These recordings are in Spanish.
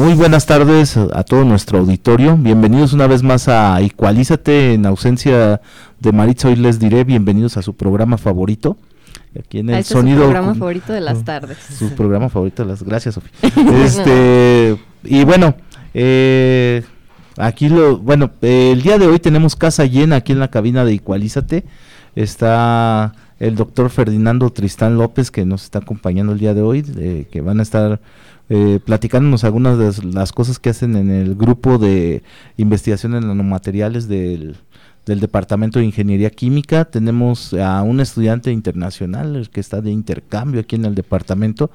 Muy buenas tardes a todo nuestro auditorio. Bienvenidos una vez más a Igualízate en ausencia de Maritza. Hoy les diré bienvenidos a su programa favorito. Aquí en el este sonido. su programa favorito de las tardes. Su programa favorito de las. Gracias, Sofía. este, y bueno, eh, aquí lo. Bueno, el día de hoy tenemos casa llena aquí en la cabina de Igualízate. Está el doctor Ferdinando Tristán López que nos está acompañando el día de hoy, que van a estar eh, platicándonos algunas de las cosas que hacen en el grupo de investigación en nanomateriales del, del Departamento de Ingeniería Química. Tenemos a un estudiante internacional que está de intercambio aquí en el departamento,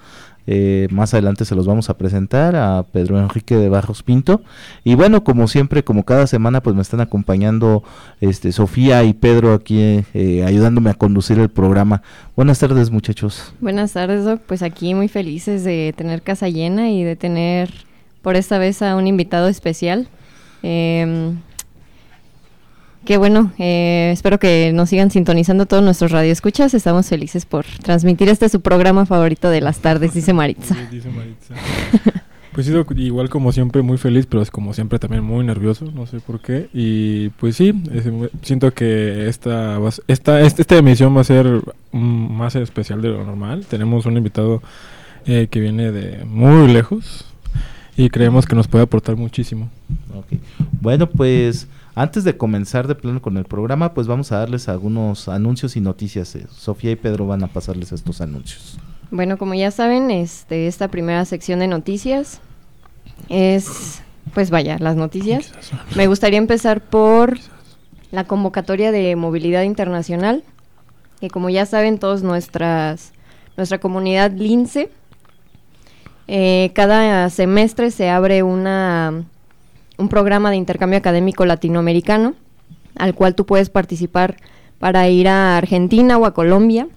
eh, más adelante se los vamos a presentar a Pedro Enrique de Barros Pinto. Y bueno, como siempre, como cada semana, pues me están acompañando este, Sofía y Pedro aquí eh, ayudándome a conducir el programa. Buenas tardes, muchachos. Buenas tardes, Doc. Pues aquí muy felices de tener casa llena y de tener por esta vez a un invitado especial. Eh, Qué bueno, eh, espero que nos sigan sintonizando todos nuestros radioescuchas. Estamos felices por transmitir este su programa favorito de las tardes, dice Maritza. dice Maritza. pues sido igual como siempre muy feliz, pero es como siempre también muy nervioso, no sé por qué. Y pues sí, siento que esta, esta, esta, esta emisión va a ser más especial de lo normal. Tenemos un invitado eh, que viene de muy lejos y creemos que nos puede aportar muchísimo. Bueno, pues... Antes de comenzar de plano con el programa, pues vamos a darles algunos anuncios y noticias. Eh, Sofía y Pedro van a pasarles estos anuncios. Bueno, como ya saben, este, esta primera sección de noticias es, pues vaya, las noticias. Me gustaría empezar por la convocatoria de movilidad internacional, que como ya saben todos nuestras, nuestra comunidad LINCE, eh, cada semestre se abre una un programa de intercambio académico latinoamericano al cual tú puedes participar para ir a Argentina o a Colombia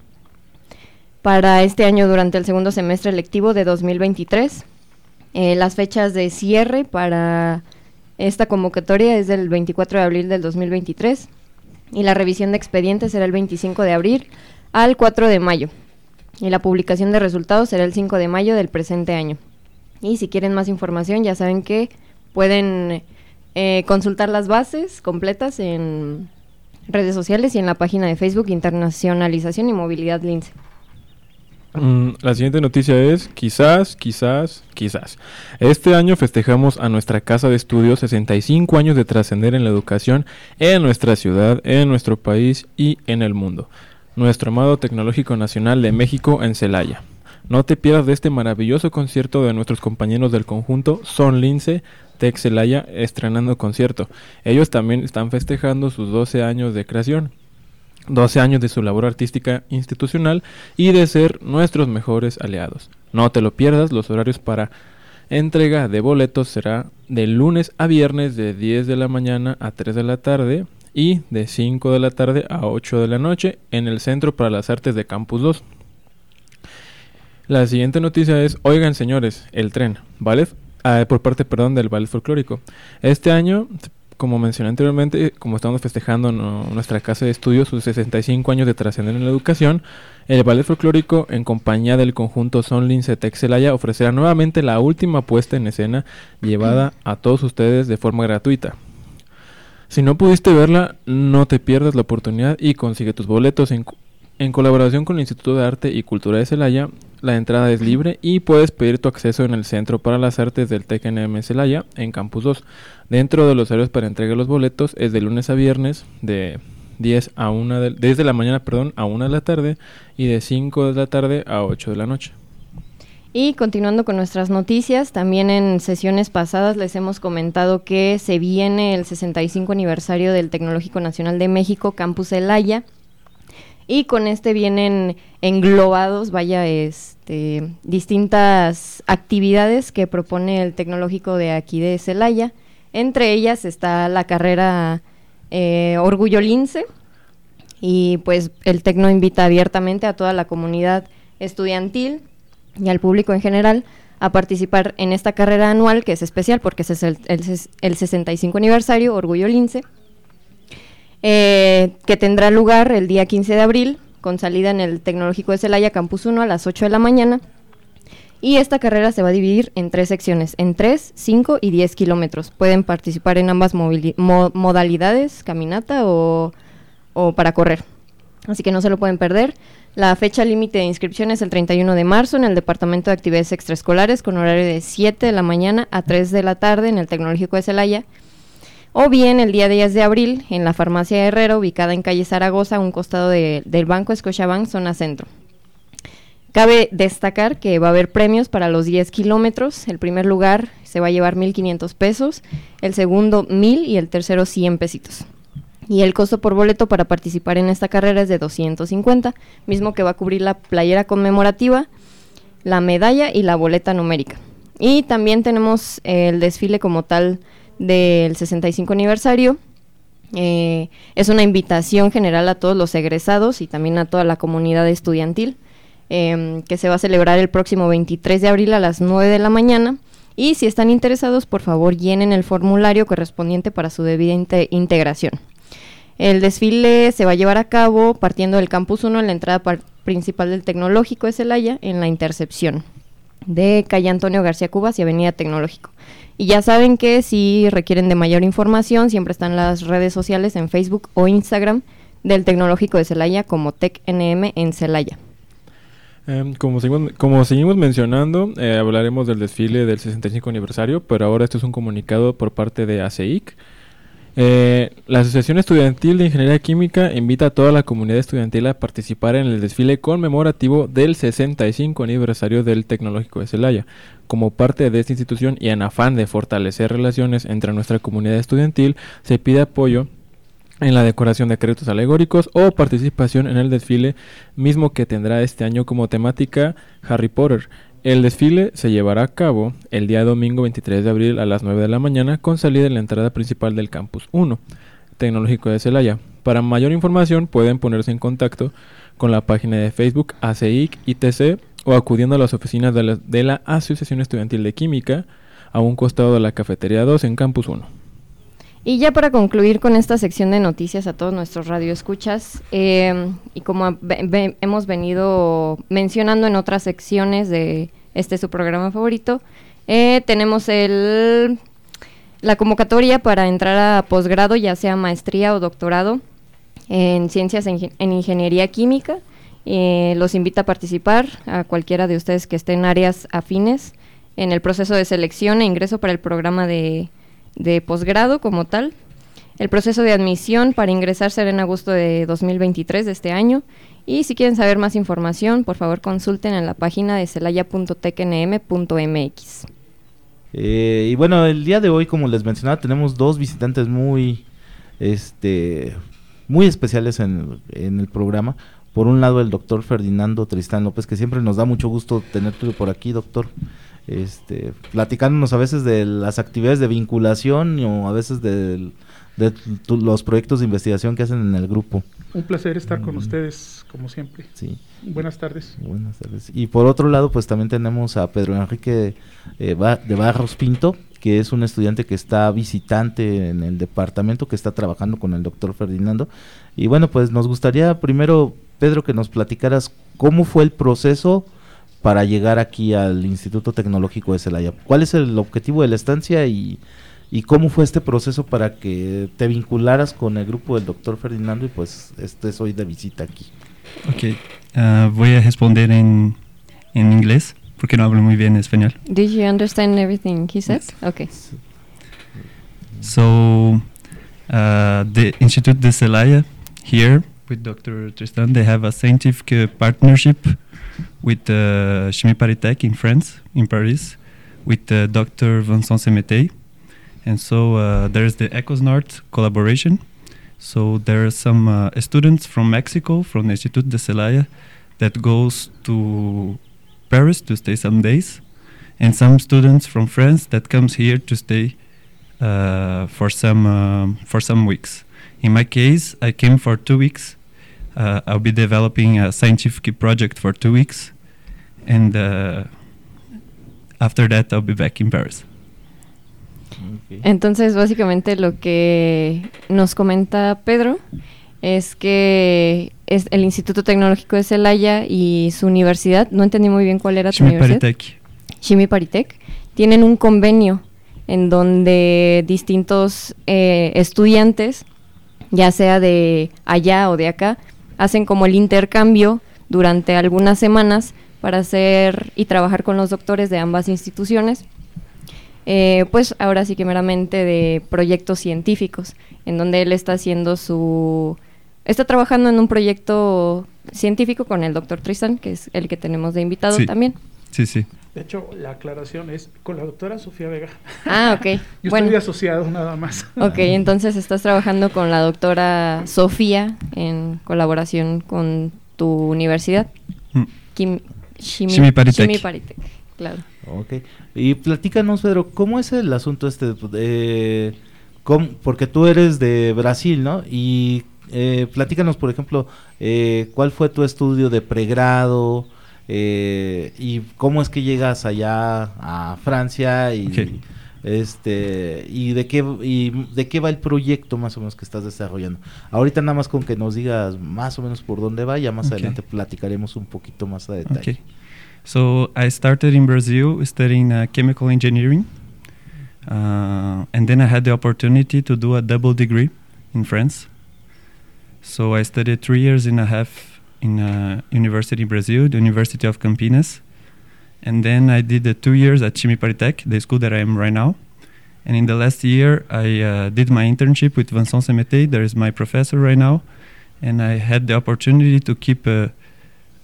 para este año durante el segundo semestre lectivo de 2023. Eh, las fechas de cierre para esta convocatoria es del 24 de abril del 2023 y la revisión de expedientes será el 25 de abril al 4 de mayo y la publicación de resultados será el 5 de mayo del presente año. Y si quieren más información ya saben que Pueden eh, consultar las bases completas en redes sociales y en la página de Facebook Internacionalización y Movilidad Lince. Mm, la siguiente noticia es, quizás, quizás, quizás. Este año festejamos a nuestra casa de estudios 65 años de trascender en la educación en nuestra ciudad, en nuestro país y en el mundo. Nuestro amado Tecnológico Nacional de México en Celaya. No te pierdas de este maravilloso concierto de nuestros compañeros del conjunto Son Lince, Celaya estrenando concierto. Ellos también están festejando sus 12 años de creación. 12 años de su labor artística institucional y de ser nuestros mejores aliados. No te lo pierdas, los horarios para entrega de boletos será de lunes a viernes de 10 de la mañana a 3 de la tarde y de 5 de la tarde a 8 de la noche en el Centro para las Artes de Campus 2. La siguiente noticia es, oigan señores, el tren, ¿vale? Ah, por parte, perdón, del ballet folclórico. Este año, como mencioné anteriormente, como estamos festejando nuestra casa de estudios, sus 65 años de trascender en la educación, el ballet folclórico, en compañía del conjunto Son Lince Celaya, ofrecerá nuevamente la última puesta en escena llevada a todos ustedes de forma gratuita. Si no pudiste verla, no te pierdas la oportunidad y consigue tus boletos en, en colaboración con el Instituto de Arte y Cultura de Celaya, la entrada es libre y puedes pedir tu acceso en el Centro para las Artes del TECNM Celaya en Campus 2. Dentro de los horarios para entregar los boletos es de lunes a viernes de 10 a 1 de, desde la mañana, perdón, a 1 de la tarde y de 5 de la tarde a 8 de la noche. Y continuando con nuestras noticias, también en sesiones pasadas les hemos comentado que se viene el 65 aniversario del Tecnológico Nacional de México, Campus Celaya y con este vienen englobados, vaya, este, distintas actividades que propone el tecnológico de aquí de Celaya. Entre ellas está la carrera eh, Orgullo Lince y pues el TECNO invita abiertamente a toda la comunidad estudiantil y al público en general a participar en esta carrera anual que es especial porque es el, el, 65 aniversario Orgullo Lince, eh, que tendrá lugar el día 15 de abril con salida en el Tecnológico de Celaya Campus 1 a las 8 de la mañana. Y esta carrera se va a dividir en tres secciones, en 3, 5 y 10 kilómetros. Pueden participar en ambas modalidades, caminata o, o para correr. Así que no se lo pueden perder. La fecha límite de inscripción es el 31 de marzo en el Departamento de Actividades Extraescolares con horario de 7 de la mañana a 3 de la tarde en el Tecnológico de Celaya. O bien el día 10 de abril en la Farmacia Herrero, ubicada en calle Zaragoza, a un costado del Banco Scotiabank, zona centro. Cabe destacar que va a haber premios para los 10 kilómetros. El primer lugar se va a llevar 1.500 pesos, el segundo 1.000 y el tercero 100 pesitos y el costo por boleto para participar en esta carrera es de 250, mismo que va a cubrir la playera conmemorativa, la medalla y la boleta numérica. Y también tenemos el desfile como tal del 65 aniversario. Eh, es una invitación general a todos los egresados y también a toda la comunidad estudiantil, em, que se va a celebrar el próximo 23 de abril a las 9 de la mañana. Y si están interesados, por favor llenen el formulario correspondiente para su debida integración. El desfile se va a llevar a cabo partiendo del Campus 1 en la entrada principal del Tecnológico de Celaya, en la intercepción de calle Antonio García Cubas y Avenida Tecnológico. Y ya saben que si requieren de mayor información, siempre están las redes sociales en Facebook o Instagram del Tecnológico de Celaya como TecNM en Celaya. Em, como, seguimos, como seguimos mencionando, eh, hablaremos del desfile del 65 aniversario, pero ahora esto es un comunicado por parte de ACEIC eh, la Asociación Estudiantil de Ingeniería Química invita a toda la comunidad estudiantil a participar en el desfile conmemorativo del 65 aniversario del Tecnológico de Celaya. Como parte de esta institución y en afán de fortalecer relaciones entre nuestra comunidad estudiantil, se pide apoyo en la decoración de créditos alegóricos o participación en el desfile mismo que tendrá este año como temática Harry Potter. El desfile se llevará a cabo el día domingo 23 de abril a las 9 de la mañana con salida en la entrada principal del Campus 1 Tecnológico de Celaya. Para mayor información pueden ponerse en contacto con la página de Facebook ACIC ITC o acudiendo a las oficinas de la, de la Asociación Estudiantil de Química a un costado de la Cafetería 2 en Campus 1. Y ya para concluir con esta sección de noticias a todos nuestros radioescuchas, eh, y como hemos venido mencionando en otras secciones de este su programa favorito, eh, tenemos el, la convocatoria para entrar a posgrado, ya sea maestría o doctorado en ciencias en, ingeniería química. Eh, los invita a participar a cualquiera de ustedes que estén en áreas afines en el proceso de selección e ingreso para el programa de de posgrado como tal. El proceso de admisión para ingresar será en agosto de 2023 de este año. Y si quieren saber más información, por favor consulten en la página de celaya.tecnm.mx. Eh, y bueno, el día de hoy, como les mencionaba, tenemos dos visitantes muy, este, muy especiales en, en el programa. Por un lado, el doctor Ferdinando Tristán López, que siempre nos da mucho gusto tenerte por aquí, doctor este, platicándonos a veces de las actividades de vinculación o a veces de, los proyectos de investigación que hacen en el grupo. Un placer estar con mm. ustedes, como siempre. Sí. Buenas tardes. Buenas tardes. Y por otro lado, pues también tenemos a Pedro Enrique eh, de Barros Pinto, que es un estudiante que está visitante en el departamento, que está trabajando con el doctor Ferdinando. Y bueno, pues nos gustaría primero, Pedro, que nos platicaras cómo fue el proceso para llegar aquí al Instituto Tecnológico de Celaya? ¿Cuál es el objetivo de la estancia y, y cómo fue este proceso para que te vincularas con el grupo del doctor Ferdinando y pues estés hoy de visita aquí? Ok, uh, voy a responder en, en inglés porque no hablo muy bien español. Did you understand everything he said? Okay. So, uh, the Institute de Celaya here with Dr. Tristan, they have a scientific partnership with uh, Chimie Paris in France, in Paris, with uh, Dr. Vincent Semetey. And so uh, there's the ECOSNART collaboration. So there are some uh, students from Mexico, from the Institut de Celaya, that goes to Paris to stay some days, and some students from France that comes here to stay uh, for some um, for some weeks. In my case, I came for two weeks. Uh, I'll be developing a scientific project for two weeks, and uh, after that, I'll be back in Paris. Entonces, básicamente lo que nos comenta Pedro es que es el Instituto Tecnológico de Celaya y su universidad, no entendí muy bien cuál era tu Chimie universidad. Paritech. Chimi Paritec, tienen un convenio en donde distintos eh, estudiantes, ya sea de allá o de acá, hacen como el intercambio durante algunas semanas para hacer y trabajar con los doctores de ambas instituciones. Eh, pues ahora sí que meramente de proyectos científicos, en donde él está haciendo su... Está trabajando en un proyecto científico con el doctor Tristan, que es el que tenemos de invitado Sí. también. Sí, sí. De hecho, la aclaración es con la doctora Sofía Vega. Ah, ok. Yo bueno, estoy asociado nada más. ok, entonces estás trabajando con la doctora Sofía en colaboración con tu universidad. Mm. Kim, Shimi, Shimi Paritec. Shimi Paritec, claro. Ok. Y platícanos, Pedro, ¿cómo es el asunto este? de cómo- porque tú eres de Brasil, ¿no? Y eh, platícanos, por ejemplo, eh, ¿cuál fue tu estudio de pregrado? Eh, y cómo es que llegas allá a Francia y este y de qué y de qué va el proyecto más o menos que estás desarrollando. Ahorita nada más con que nos digas más o menos por dónde va, ya más adelante platicaremos un poquito más a detalle. Okay. So I started in Brazil studying uh, chemical engineering, uh, and then I had the opportunity to do a double degree in France. So I studied three years and a half in a university in Brazil, the University of Campinas, and then I did the two years at Chimie the school that I am right now. And in the last year, I uh, did my internship with Vincent Semete. There is my professor right now, and I had the opportunity to keep uh,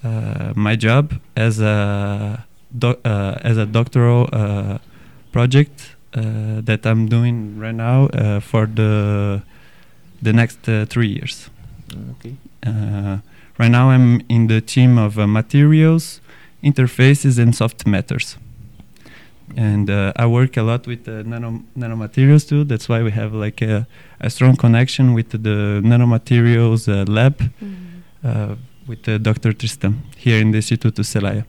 uh, my job as a doc- uh, as a doctoral uh, project uh, that I'm doing right now uh, for the the next uh, three years. Ok. Right now, I'm in the team of uh, materials, interfaces, and soft matters. And uh, I work a lot with uh, nano nanomaterials too. That's why we have like a, a strong connection with the nanomaterials uh, lab uh, with uh, Dr. Tristan here in the Instituto Celaya.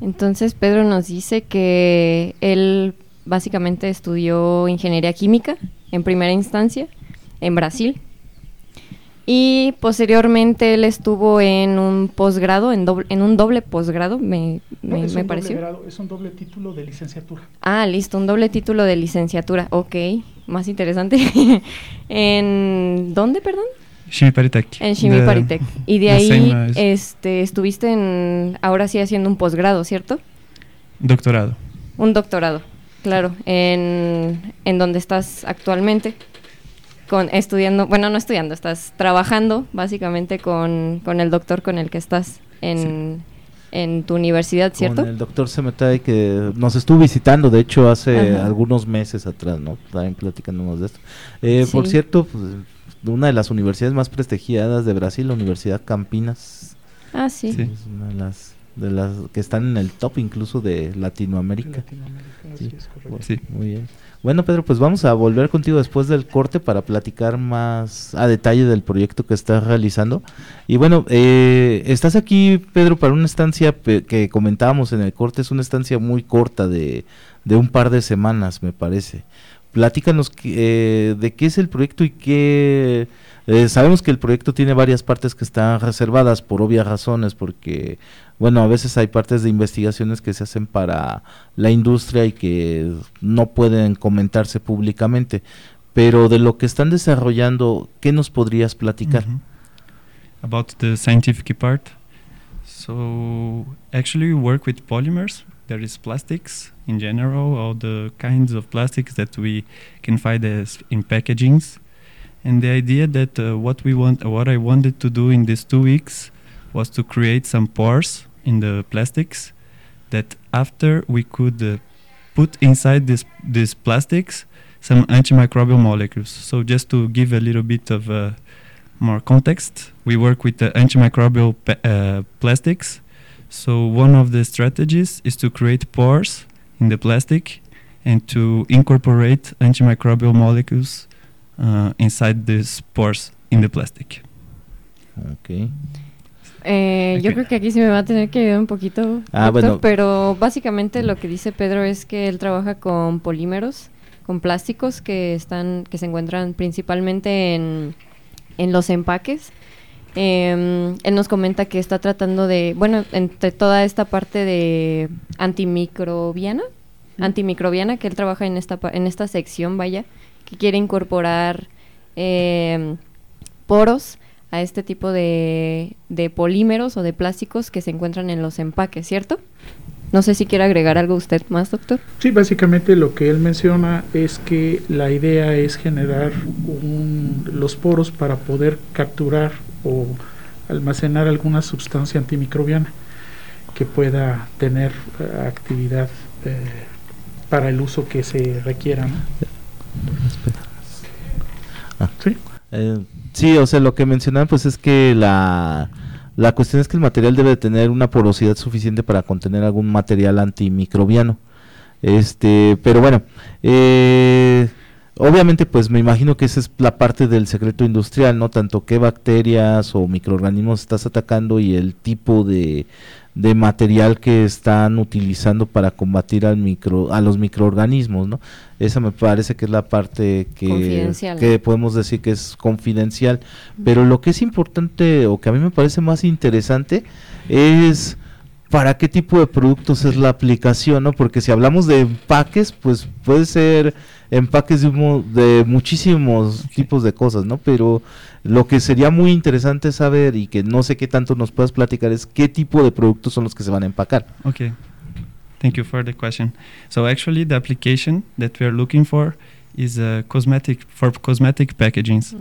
Entonces Pedro nos dice que él básicamente estudió ingeniería química en primera instancia en Brasil y posteriormente él estuvo en un posgrado, en, doble- en un doble posgrado, me, No, me- es, me un pareció. Doble grado, es un doble título de licenciatura. Ah, listo, un doble título de licenciatura, ok, más interesante. ¿En dónde, perdón? Chimie Paritech. En Paritech. Y de ahí este, estuviste en, ahora sí haciendo un posgrado, ¿cierto? Doctorado. Un doctorado, claro, en, en donde estás actualmente, con, estudiando, bueno, no estudiando, estás trabajando básicamente con, con el doctor con el que estás en, en tu universidad, ¿cierto? Con el doctor Semetay que nos estuvo visitando, de hecho, hace Ajá. algunos meses atrás, ¿no? También platicándonos de esto. Eh, Por cierto, pues, una de las universidades más prestigiadas de Brasil, la Universidad Campinas, Ah, sí. Sí. es una de las, de las que están en el top incluso de Latinoamérica. Latinoamérica, Sí. así es correcto. Bueno, Sí. Muy bien. Bueno, Pedro, pues vamos a volver contigo después del corte para platicar más a detalle del proyecto que estás realizando. Y bueno, eh, estás aquí, Pedro, para una estancia que comentábamos en el corte, es una estancia muy corta de, de un par de semanas, me parece. Platícanos eh, de qué es el proyecto y qué... eh, sabemos que el proyecto tiene varias partes que están reservadas por obvias razones, porque, bueno, a veces hay partes de investigaciones que se hacen para la industria y que no pueden comentarse públicamente. Pero de lo que están desarrollando, ¿qué nos podrías platicar? About the scientific part. So actually, we work with polymers. There is plastics in general, all the kinds of plastics that we can find as in packagings. And the idea that uh, what we want, what I wanted to do in these two weeks, was to create some pores in the plastics, that after we could uh, put inside this these plastics some antimicrobial molecules. So just to give a little bit of uh, more context, we work with the antimicrobial pa- uh, plastics. So one of the strategies is to create pores in the plastic, and to incorporate antimicrobial molecules uh, inside the spores in the plastic. Ok. Eh, yo creo que aquí sí me va a tener que ayudar un poquito, Ah, doctor, bueno. pero básicamente lo que dice Pedro es que él trabaja con polímeros, con plásticos que están, que se encuentran principalmente en, en los empaques. Em, él nos comenta que está tratando de, bueno, entre toda esta parte de antimicrobiana, antimicrobiana que él trabaja en esta pa- en esta sección, vaya, que quiere incorporar em, poros a este tipo de, de polímeros o de plásticos que se encuentran en los empaques, ¿cierto? No sé si quiere agregar algo usted más, doctor. Sí, básicamente lo que él menciona es que la idea es generar un- los poros para poder capturar o almacenar alguna sustancia antimicrobiana que pueda tener eh, actividad eh, para el uso que se requiera. ¿no? Ah. Sí. Eh, sí, o sea, lo que mencionaban pues es que la, la cuestión es que el material debe de tener una porosidad suficiente para contener algún material antimicrobiano. Este, pero bueno, eh, obviamente pues me imagino que esa es la parte del secreto industrial, ¿no? Tanto qué bacterias o microorganismos estás atacando y el tipo de, de material que están utilizando para combatir al micro, a los microorganismos, ¿no? Esa me parece que es la parte que, que podemos decir que es confidencial. Pero lo que es importante o que a mí me parece más interesante es para qué tipo de productos es la aplicación, ¿no? Porque si hablamos de empaques, pues puede ser empaques de, un mo- de muchísimos tipos de cosas, ¿no? Pero lo que sería muy interesante saber y que no sé qué tanto nos puedas platicar es qué tipo de productos son los que se van a empacar. Okay. Thank you for the question. So actually, the application that we are looking for is a cosmetic for cosmetic packagings.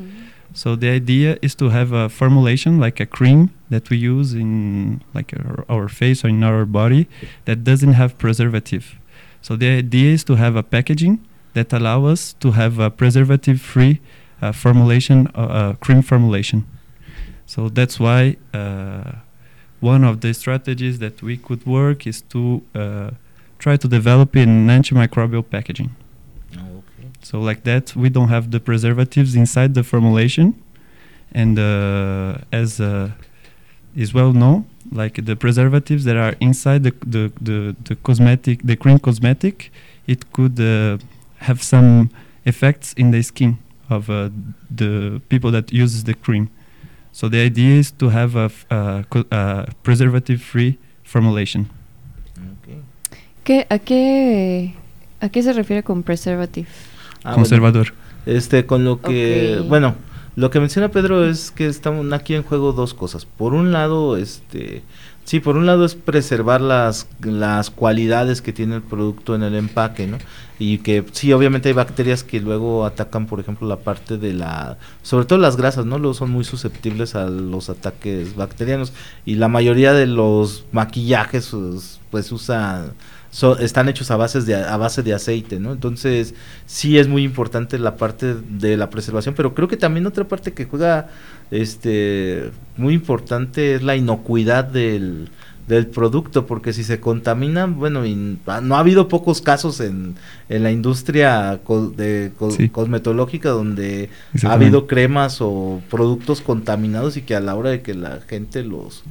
So the idea is to have a formulation like a cream that we use in like our, our face or in our body that doesn't have preservative. So the idea is to have a packaging that allow us to have a preservative-free uh, formulation, uh, uh, cream formulation. So that's why uh, one of the strategies that we could work is to uh, try to develop an antimicrobial packaging. So like that, we don't have the preservatives inside the formulation, and uh, as uh, is well known, like the preservatives that are inside the the, the, the cosmetic, the cream cosmetic, it could uh, have some effects in the skin of uh, the people that uses the cream. So the idea is to have a, f- a co- a preservative-free formulation. ¿Qué, a, qué, ¿A qué se refiere con preservative? Ah, bueno. Conservador. Este, con lo que, bueno, lo que menciona Pedro es que están aquí en juego dos cosas. Por un lado, este, sí, por un lado es preservar las, las cualidades que tiene el producto en el empaque, ¿no? Y que sí, obviamente hay bacterias que luego atacan, por ejemplo, la parte de la, sobre todo las grasas, ¿no? Luego son muy susceptibles a los ataques bacterianos y la mayoría de los maquillajes, pues, pues usan so- están hechos a bases de a base de aceite, ¿no? Entonces, sí es muy importante la parte de la preservación, pero creo que también otra parte que juega este muy importante es la inocuidad del, del producto, porque si se contamina, bueno, ah, no ha habido pocos casos en, en la industria co- de co- Sí. cosmetológica donde ha habido cremas o productos contaminados y que a la hora de que la gente los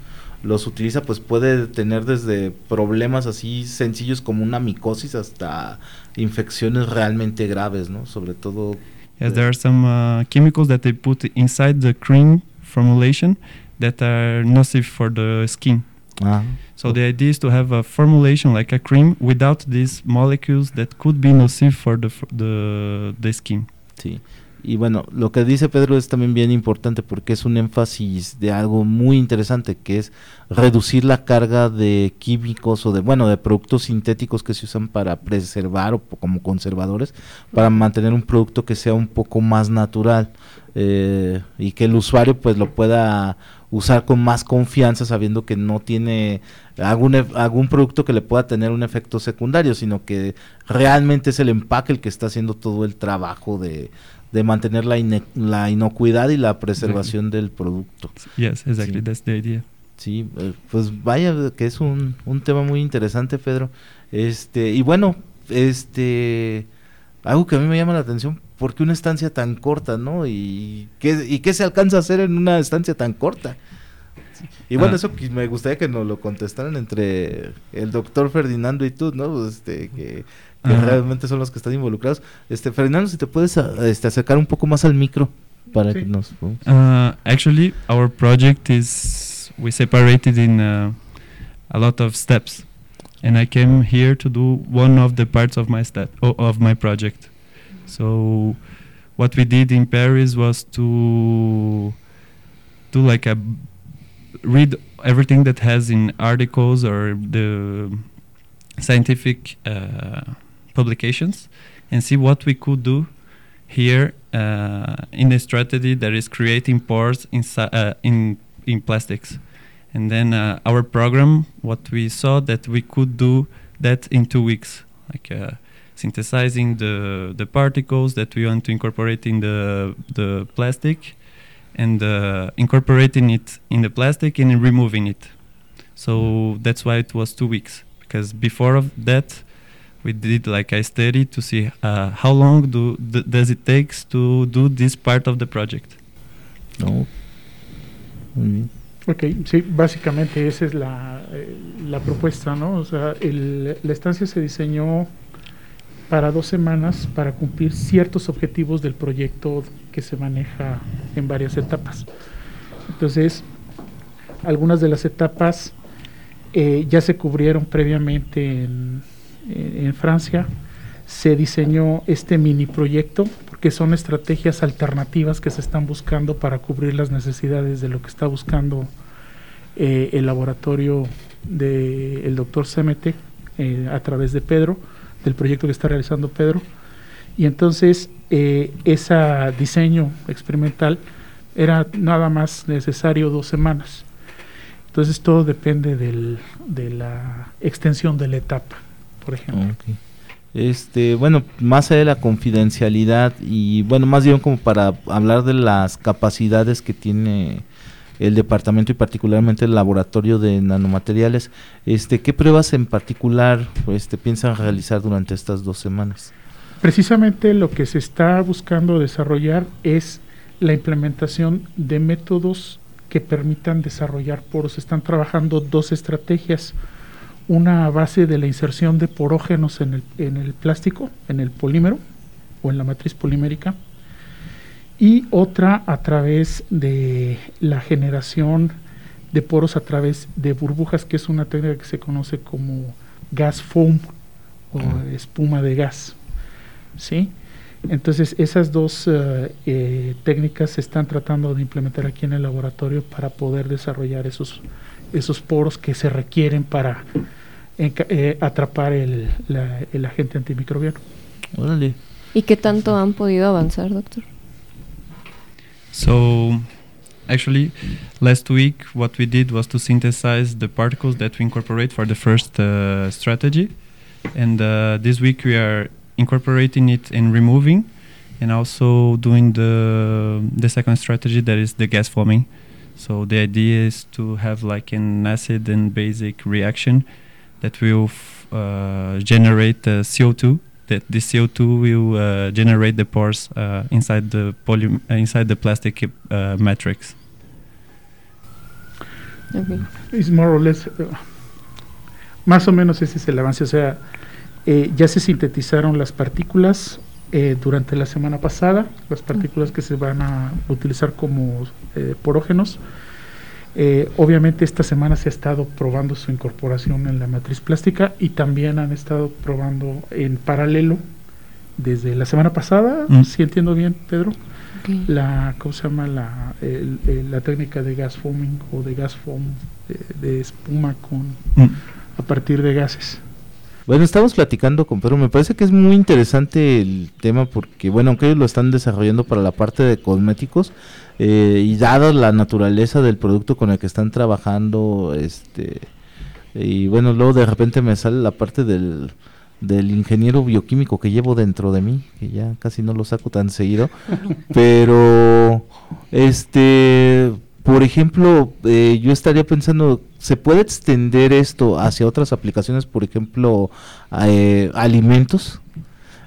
los utiliza pues puede tener desde problemas así sencillos como una micosis hasta infecciones realmente graves, ¿no? Sobre todo Yes, there are some uh, chemicals that they put inside the cream formulation that are nocive for the skin. ah, So the idea is to have a formulation like a cream without these molecules that could be nocive for the the the skin. Sí. Y bueno, lo que dice Pedro es también bien importante porque es un énfasis de algo muy interesante que es reducir la carga de químicos o de, bueno, de productos sintéticos que se usan para preservar o como conservadores, para mantener un producto que sea un poco más natural eh, y que el usuario pues lo pueda usar con más confianza sabiendo que no tiene algún, algún producto que le pueda tener un efecto secundario, sino que realmente es el empaque el que está haciendo todo el trabajo de, de mantener la, la inocuidad y la preservación del producto. Yes, exactly. Sí. That's the idea. Sí, eh, pues vaya que es un, un tema muy interesante, Pedro. Este, y bueno, este, algo que a mí me llama la atención, ¿por qué una estancia tan corta, no? ¿Y qué, y qué se alcanza a hacer en una estancia tan corta? Y bueno, Ah. eso me gustaría que nos lo contestaran entre el doctor Ferdinando y tú, ¿no? Pues, Este, que, que Ajá. realmente son los que están involucrados. Este, Ferdinando, si te puedes a- este, acercar un poco más al micro para Sí. que nos... Uh, actually, our project is we separated in uh, a lot of steps, and I came here to do one of the parts of my step of my project. So, what we did in Paris was to do like a b- read everything that has in articles or the scientific uh, publications, and see what we could do here uh, in a strategy that is creating pores insi- uh, in in plastics. And then uh, our program what we saw that we could do that in two weeks like uh, synthesizing the the particles that we want to incorporate in the the plastic and uh, incorporating it in the plastic and removing it. So that's why it was two weeks because before of that we did like a study to see uh, how long do does it takes to do this part of the project. No. Muy bien. Ok, sí, básicamente esa es la, eh, la propuesta, ¿no? O sea, el- la estancia se diseñó para dos semanas para cumplir ciertos objetivos del proyecto que se maneja en varias etapas. Entonces, algunas de las etapas eh, ya se cubrieron previamente en, en- en Francia. Se diseñó este mini proyecto porque son estrategias alternativas que se están buscando para cubrir las necesidades de lo que está buscando eh, el laboratorio del doctor Semete eh, a través de Pedro, del proyecto que está realizando Pedro. Y entonces eh, ese diseño experimental era nada más necesario dos semanas. Entonces todo depende de la extensión de la etapa, por ejemplo. Ok. Este, bueno, más allá de la confidencialidad y bueno, más bien como para hablar de las capacidades que tiene el departamento y particularmente el laboratorio de nanomateriales, este, ¿qué pruebas en particular este, piensan realizar durante estas dos semanas? Precisamente lo que se está buscando desarrollar es la implementación de métodos que permitan desarrollar poros. Están trabajando dos estrategias. Una base de la inserción de porógenos en el, en el plástico, en el polímero o en la matriz polimérica. Y otra a través de la generación de poros a través de burbujas, que es una técnica que se conoce como gas foam o espuma de gas. ¿sí? Entonces, esas dos eh, eh, técnicas se están tratando de implementar aquí en el laboratorio para poder desarrollar esos, esos poros que se requieren para enca- eh, atrapar el, la- el agente antimicrobiano. Órale. ¿Y qué tanto han podido avanzar, doctor? So, actually, last week what we did was to synthesize the particles that we incorporate for the first uh, strategy, and uh, this week we are incorporating it and removing, and also doing the the second strategy that is the gas forming. So the idea is to have like an acid and basic reaction that will f- uh, generate uh, CO2. That this CO2 will uh, generate the pores uh, inside the poly- uh, inside the plastic uh, matrix. Ok. Es more or less, eh, más o menos ese es el avance. O sea, eh, ya se sintetizaron las partículas eh, durante la semana pasada, las partículas que se van a utilizar como eh, porógenos. Eh, obviamente esta semana se ha estado probando su incorporación en la matriz plástica y también han estado probando en paralelo desde la semana pasada, Mm. si entiendo bien, Pedro, la ¿cómo se llama la, el- el- la técnica de gas foaming o de gas foam de, de espuma con Mm. a partir de gases Bueno, estamos platicando con Pedro. Me parece que es muy interesante el tema porque, bueno, aunque ellos lo están desarrollando para la parte de cosméticos eh, y dada la naturaleza del producto con el que están trabajando, este y bueno, luego de repente me sale la parte del del ingeniero bioquímico que llevo dentro de mí, que ya casi no lo saco tan seguido, pero este por ejemplo, eh, yo estaría pensando, ¿se puede extender esto hacia otras aplicaciones, por ejemplo, eh, alimentos?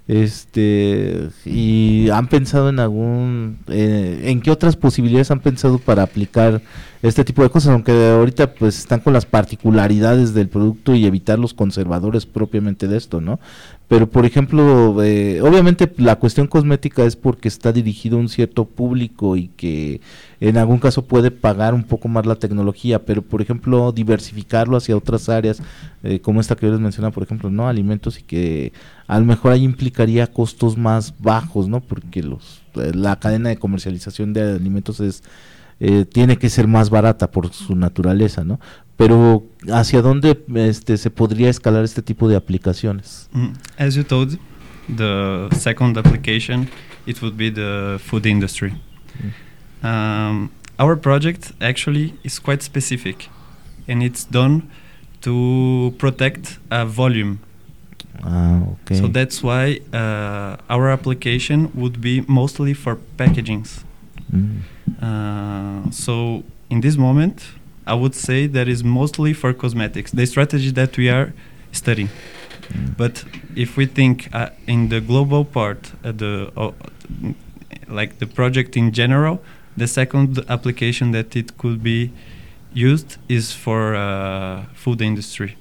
Este, y han pensado en algún, eh, en qué otras posibilidades han pensado para aplicar este tipo de cosas, aunque ahorita pues están con las particularidades del producto y evitar los conservadores propiamente de esto, ¿no? Pero por ejemplo, eh, obviamente la cuestión cosmética es porque está dirigido a un cierto público y que en algún caso puede pagar un poco más la tecnología, pero por ejemplo diversificarlo hacia otras áreas, eh, como esta que yo les mencionaba, por ejemplo, no alimentos y que a lo mejor ahí implicaría costos más bajos, ¿no? Porque los eh, la cadena de comercialización de alimentos es eh, tiene que ser más barata por su naturaleza, ¿no? Pero hacia dónde este se podría escalar este tipo de aplicaciones? Mm, As you told, the second application it would be the food industry. Um, our project actually is quite specific, and it's done to protect a volume. Ah, okay. So that's why uh, our application would be mostly for packagings. Mm. Uh, so in this moment, I would say that is mostly for cosmetics. The strategy that we are studying. Mm. But if we think uh, in the global part, uh, the uh, like the project in general, the second application that it could be used is for uh, food industry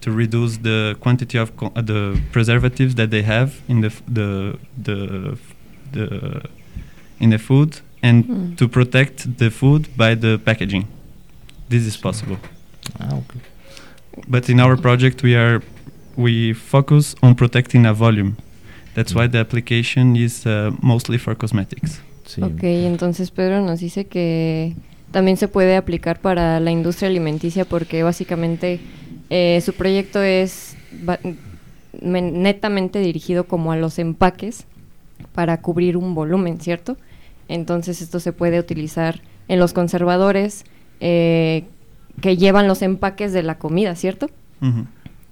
to reduce the quantity of co- uh, the preservatives that they have in the f- the the the in the food and Hmm. to protect the food by the packaging. This is possible. Ah, okay. But in our project, we are we focus on protecting a volume. That's why the application is uh, mostly for cosmetics. Sí. Ok, entonces Pedro nos dice que también se puede aplicar para la industria alimenticia porque básicamente eh, su proyecto es netamente dirigido como a los empaques para cubrir un volumen, ¿cierto? Entonces esto se puede utilizar en los conservadores eh, que llevan los empaques de la comida, ¿cierto?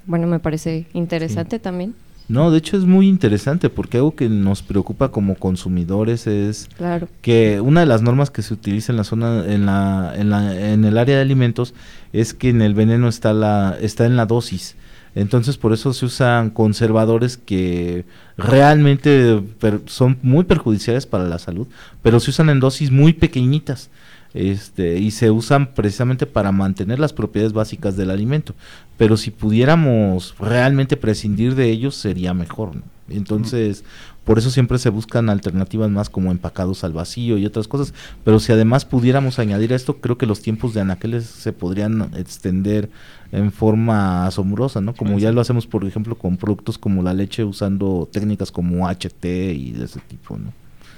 Bueno, me parece interesante también, No, de hecho es muy interesante porque algo que nos preocupa como consumidores es claro. que una de las normas que se utiliza en la zona en la, en la en el área de alimentos es que en el veneno está la está en la dosis. Entonces por eso se usan conservadores que realmente son muy perjudiciales para la salud, pero se usan en dosis muy pequeñitas. Este, y se usan precisamente para mantener las propiedades básicas del alimento. Pero si pudiéramos realmente prescindir de ellos sería mejor. ¿no? Entonces, por eso siempre se buscan alternativas más como empacados al vacío y otras cosas. Pero si además pudiéramos añadir a esto, creo que los tiempos de anaqueles se podrían extender en forma asombrosa, ¿no? Como ya lo hacemos, por ejemplo, con productos como la leche usando técnicas como HT y de ese tipo, ¿no?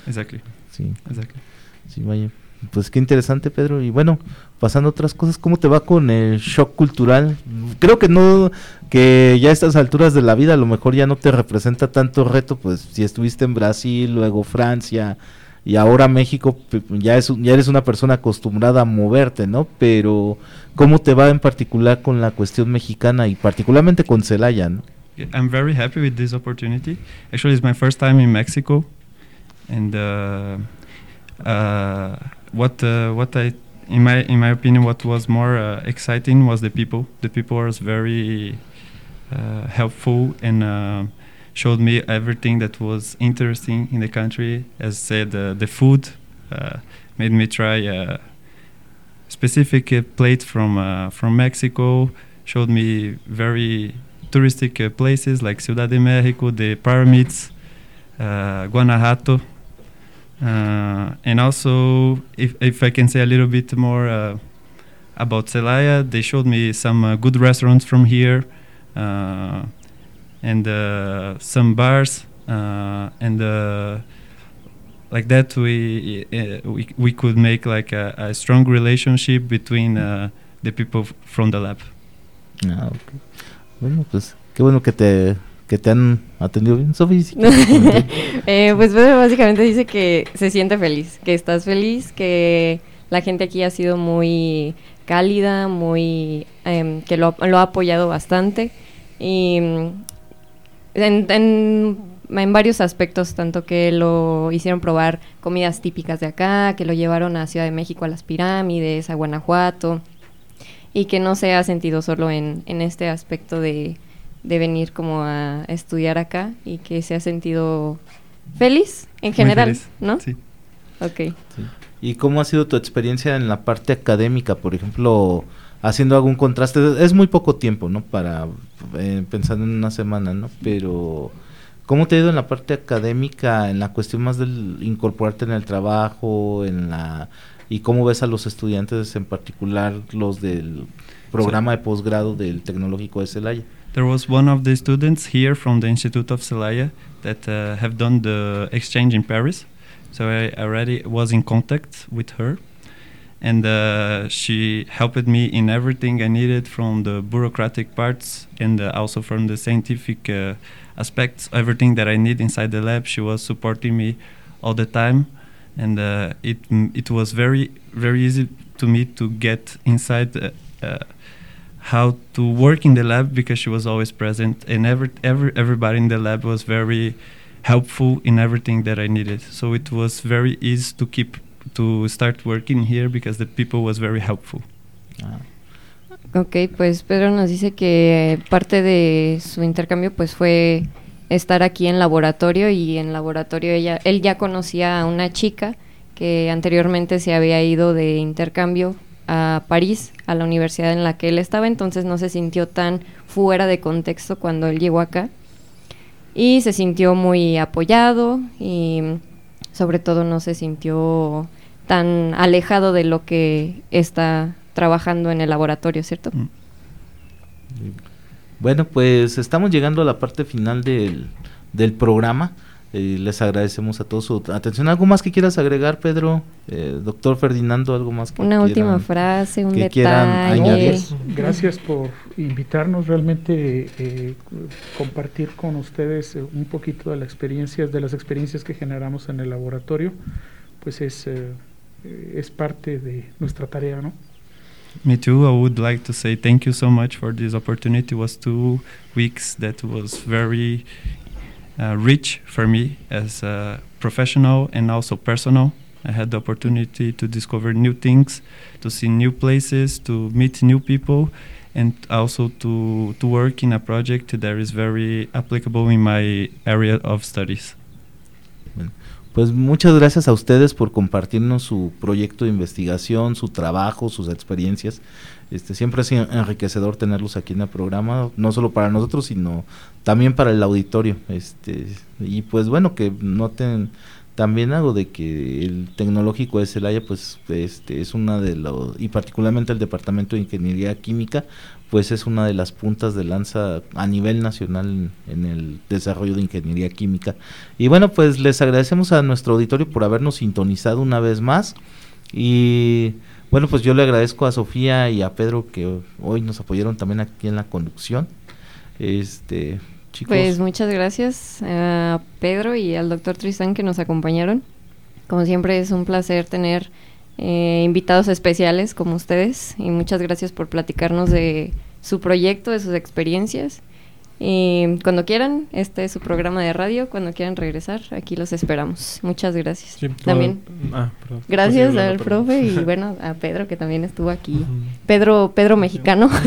Exactly. Sí, Exactly. sí, vaya. Pues qué interesante, Pedro. Y bueno, pasando otras cosas, ¿cómo te va con el shock cultural? Creo que no, que ya a estas alturas de la vida a lo mejor ya no te representa tanto reto, pues si estuviste en Brasil, luego Francia y ahora México, ya, es, ya eres una persona acostumbrada a moverte, ¿no? Pero ¿cómo te va en particular con la cuestión mexicana y particularmente con Celaya, ¿no? I'm very happy with this opportunity. Actually, it's my first time in Mexico, and uh, uh, what uh, what I in my in my opinion what was more uh, exciting was the people. The people was very uh, helpful and uh, showed me everything that was interesting in the country. As said, uh, the food uh, made me try a specific plate from from Mexico. Showed me very touristic places like Ciudad de Mexico, the pyramids, Guanajuato, and also if if I can say a little bit more uh, about Celaya, they showed me some uh, good restaurants from here, uh, and uh, some bars, uh, and uh, like that we, uh, we we could make like a, a strong relationship between uh, the people from the lab. Ah, ok. Bueno, pues qué bueno que te, que te han atendido bien, Sofi. Eh, pues básicamente dice que se siente feliz, que estás feliz, que la gente aquí ha sido muy cálida, muy em, que lo, ha- apoyado bastante y en, en en varios aspectos, tanto que lo hicieron probar comidas típicas de acá, que lo llevaron a Ciudad de México a las pirámides, a Guanajuato, y que no se ha sentido solo en, en este aspecto de, de venir como a estudiar acá y que se ha sentido feliz en general, feliz, ¿no? Sí. Ok. Sí. ¿Y cómo ha sido tu experiencia en la parte académica? Por ejemplo, haciendo algún contraste. Es muy poco tiempo, ¿no? Para eh, pensando en una semana, ¿no? Pero ¿cómo te ha ido en la parte académica, en la cuestión más del incorporarte en el trabajo, en la y cómo ves a los estudiantes, en particular los del programa de posgrado del Tecnológico de Celaya? There was one of the students here from the Institute of Celaya that uh, have done the exchange in Paris. So I already was in contact with her, and uh, she helped me in everything I needed from the bureaucratic parts and uh, also from the scientific uh, aspects. Everything that I need inside the lab, she was supporting me all the time, and uh, it it was very very easy to me to get inside. How to work in the lab because she was always present and every, every everybody in the lab was very helpful in everything that I needed. So it was very easy to keep to start working here because the people was very helpful. Ah, Ok, pues Pedro nos dice que parte de su intercambio pues fue estar aquí en laboratorio y en laboratorio ella, él ya conocía a una chica que anteriormente se había ido de intercambio a París, a la universidad en la que él estaba, entonces no se sintió tan fuera de contexto cuando él llegó acá y se sintió muy apoyado y sobre todo no se sintió tan alejado de lo que está trabajando en el laboratorio, ¿cierto? Mm. Bueno, pues estamos llegando a la parte final del, del programa. Eh, les agradecemos a todos su atención. ¿Algo más que quieras agregar, Pedro? Eh, doctor Ferdinando, ¿algo más que Una última quieran? frase, un que quieran añadir. detalle. Gracias por invitarnos realmente eh, compartir con ustedes eh, un poquito de la experiencia, de las experiencias que generamos en el laboratorio, pues es eh, eh, es parte de nuestra tarea, ¿no? Me too. I would like to say thank you so much for this opportunity. It was two weeks that was very Uh, rich for me as a professional and also personal. I had the opportunity to discover new things, to see new places, to meet new people, and also to, to work in a project that is very applicable in my area of studies. Pues muchas gracias a ustedes por compartirnos su proyecto de investigación, su trabajo, sus experiencias. Este siempre es en- enriquecedor tenerlos aquí en el programa, no solo para nosotros, sino también para el auditorio. Este y pues bueno que noten también algo de que el tecnológico de Celaya pues este es una de los y particularmente el departamento de ingeniería química pues es una de las puntas de lanza a nivel nacional en el desarrollo de ingeniería química. Y bueno, pues les agradecemos a nuestro auditorio por habernos sintonizado una vez más. Y bueno, pues yo le agradezco a Sofía y a Pedro que hoy nos apoyaron también aquí en la conducción. Este, chicos. Pues muchas gracias a Pedro y al doctor Tristán que nos acompañaron. Como siempre es un placer tener eh, invitados especiales como ustedes y muchas gracias por platicarnos de su proyecto, de sus experiencias. Y cuando quieran, este es su programa de radio, cuando quieran regresar, aquí los esperamos. Muchas gracias. Sí, también. ah, perdón. Gracias Sigue al perdón. profe y bueno, a Pedro que también estuvo aquí. Pedro, Pedro mexicano.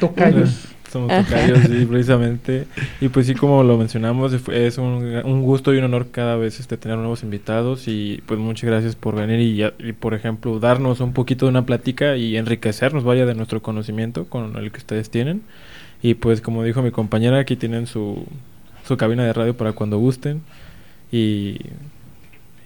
Tocayos. Somos tocayos, sí, precisamente. Y pues sí, como lo mencionamos, es un, un gusto y un honor cada vez este tener nuevos invitados y pues muchas gracias por venir y, ya- y, por ejemplo darnos un poquito de una plática y enriquecernos, vaya, de nuestro conocimiento con el que ustedes tienen. Y pues como dijo mi compañera, aquí tienen su, su cabina de radio para cuando gusten y,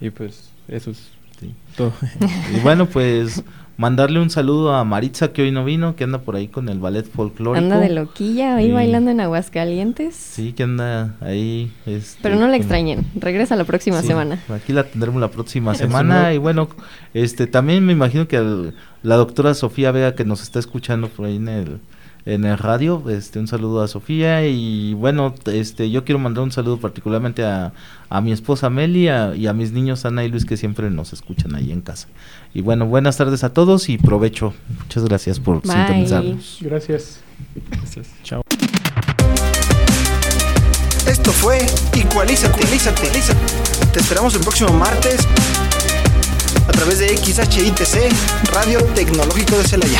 y pues eso es Sí. todo. Y bueno, pues mandarle un saludo a Maritza que hoy no vino, que anda por ahí con el ballet folclórico. Anda de loquilla ahí bailando en Aguascalientes. Sí, que anda ahí. este, Pero no la extrañen, regresa la próxima Sí, semana. Aquí la tendremos la próxima semana. Y bueno, este también me imagino que el- la doctora Sofía Vega que nos está escuchando por ahí en el en el radio, este un saludo a Sofía y bueno, este yo quiero mandar un saludo particularmente a, a mi esposa Meli a- y a mis niños Ana y Luis que siempre nos escuchan ahí en casa. Y bueno, buenas tardes a todos y provecho. Muchas gracias por Bye. sintonizarnos. Gracias. Gracias. Chao. Esto fue Igualízate, Igualízate. Te esperamos el próximo martes a través de XHITC, Radio Tecnológico de Celaya.